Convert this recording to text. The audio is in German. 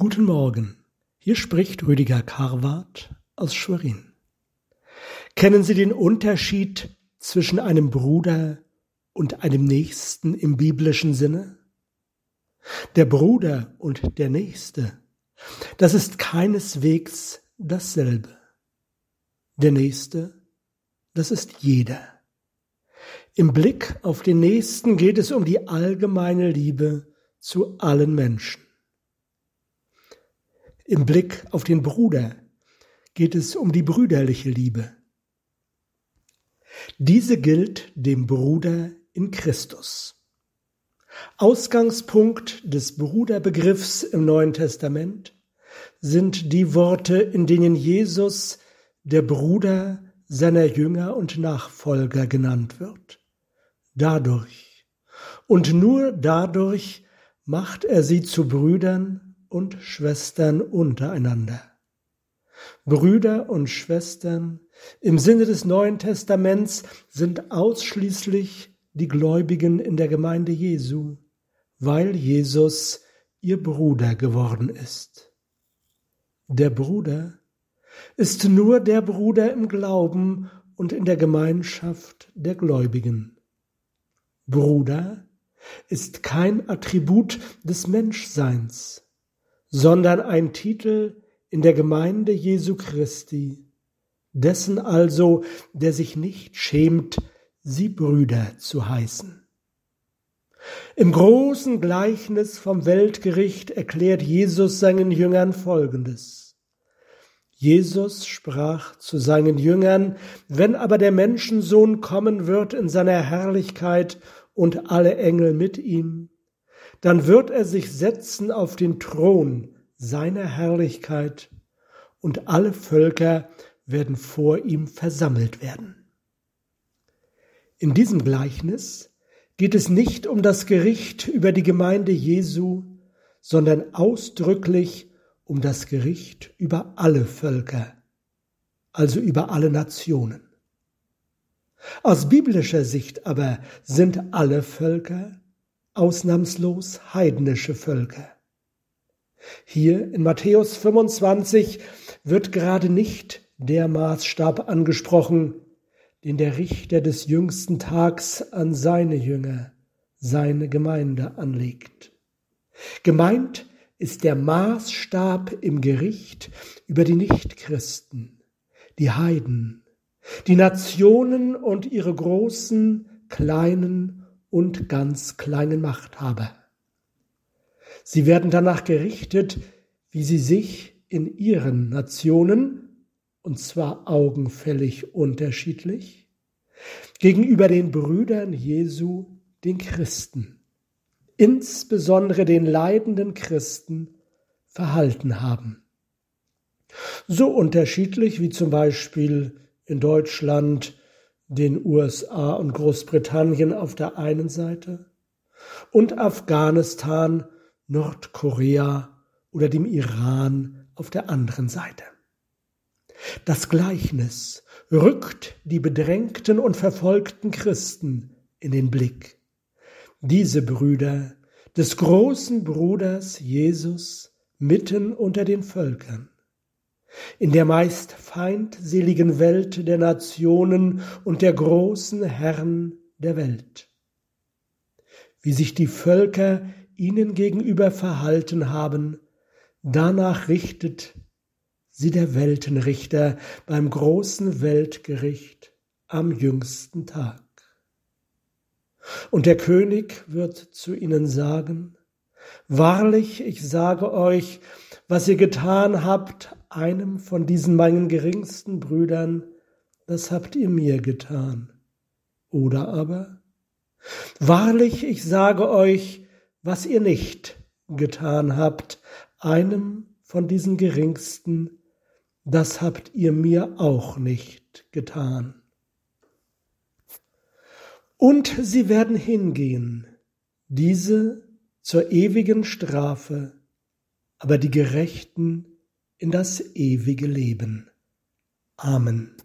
Guten Morgen, hier spricht Rüdiger Karwart aus Schwerin. Kennen Sie den Unterschied zwischen einem Bruder und einem Nächsten im biblischen Sinne? Der Bruder und der Nächste, das ist keineswegs dasselbe. Der Nächste, das ist jeder. Im Blick auf den Nächsten geht es um die allgemeine Liebe zu allen Menschen. Im Blick auf den Bruder geht es um die brüderliche Liebe. Diese gilt dem Bruder in Christus. Ausgangspunkt des Bruderbegriffs im Neuen Testament sind die Worte, in denen Jesus der Bruder seiner Jünger und Nachfolger genannt wird. Dadurch und nur dadurch macht er sie zu Brüdern und Schwestern untereinander. Brüder und Schwestern im Sinne des Neuen Testaments sind ausschließlich die Gläubigen in der Gemeinde Jesu, weil Jesus ihr Bruder geworden ist. Der Bruder ist nur der Bruder im Glauben und in der Gemeinschaft der Gläubigen. Bruder ist kein Attribut des Menschseins, sondern ein Titel in der Gemeinde Jesu Christi, dessen also, der sich nicht schämt, sie Brüder zu heißen. Im großen Gleichnis vom Weltgericht erklärt Jesus seinen Jüngern Folgendes. Jesus sprach zu seinen Jüngern, wenn aber der Menschensohn kommen wird in seiner Herrlichkeit und alle Engel mit ihm, dann wird er sich setzen auf den Thron seiner Herrlichkeit und alle Völker werden vor ihm versammelt werden. In diesem Gleichnis geht es nicht um das Gericht über die Gemeinde Jesu, sondern ausdrücklich um das Gericht über alle Völker, also über alle Nationen. Aus biblischer Sicht aber sind alle Völker ausnahmslos heidnische Völker. Hier in Matthäus 25 wird gerade nicht der Maßstab angesprochen, den der Richter des jüngsten Tags an seine Jünger, seine Gemeinde anlegt. Gemeint ist der Maßstab im Gericht über die Nichtchristen, die Heiden, die Nationen und ihre großen, kleinen und ganz kleinen Machthaber. Sie werden danach gerichtet, wie sie sich in ihren Nationen, und zwar augenfällig unterschiedlich, gegenüber den Brüdern Jesu, den Christen, insbesondere den leidenden Christen, verhalten haben. So unterschiedlich wie zum Beispiel in Deutschland, den USA und Großbritannien auf der einen Seite und Afghanistan, Nordkorea oder dem Iran auf der anderen Seite. Das Gleichnis rückt die bedrängten und verfolgten Christen in den Blick. Diese Brüder des großen Bruders Jesus mitten unter den Völkern in der meist feindseligen Welt der Nationen und der großen Herren der Welt. Wie sich die Völker ihnen gegenüber verhalten haben, danach richtet sie der Weltenrichter beim großen Weltgericht am jüngsten Tag. Und der König wird zu ihnen sagen, Wahrlich, ich sage euch, was ihr getan habt, einem von diesen meinen geringsten Brüdern, das habt ihr mir getan. Oder aber, wahrlich, ich sage euch, was ihr nicht getan habt, einem von diesen geringsten, das habt ihr mir auch nicht getan. Und sie werden hingehen, diese zur ewigen Strafe, aber die Gerechten in das ewige Leben. Amen.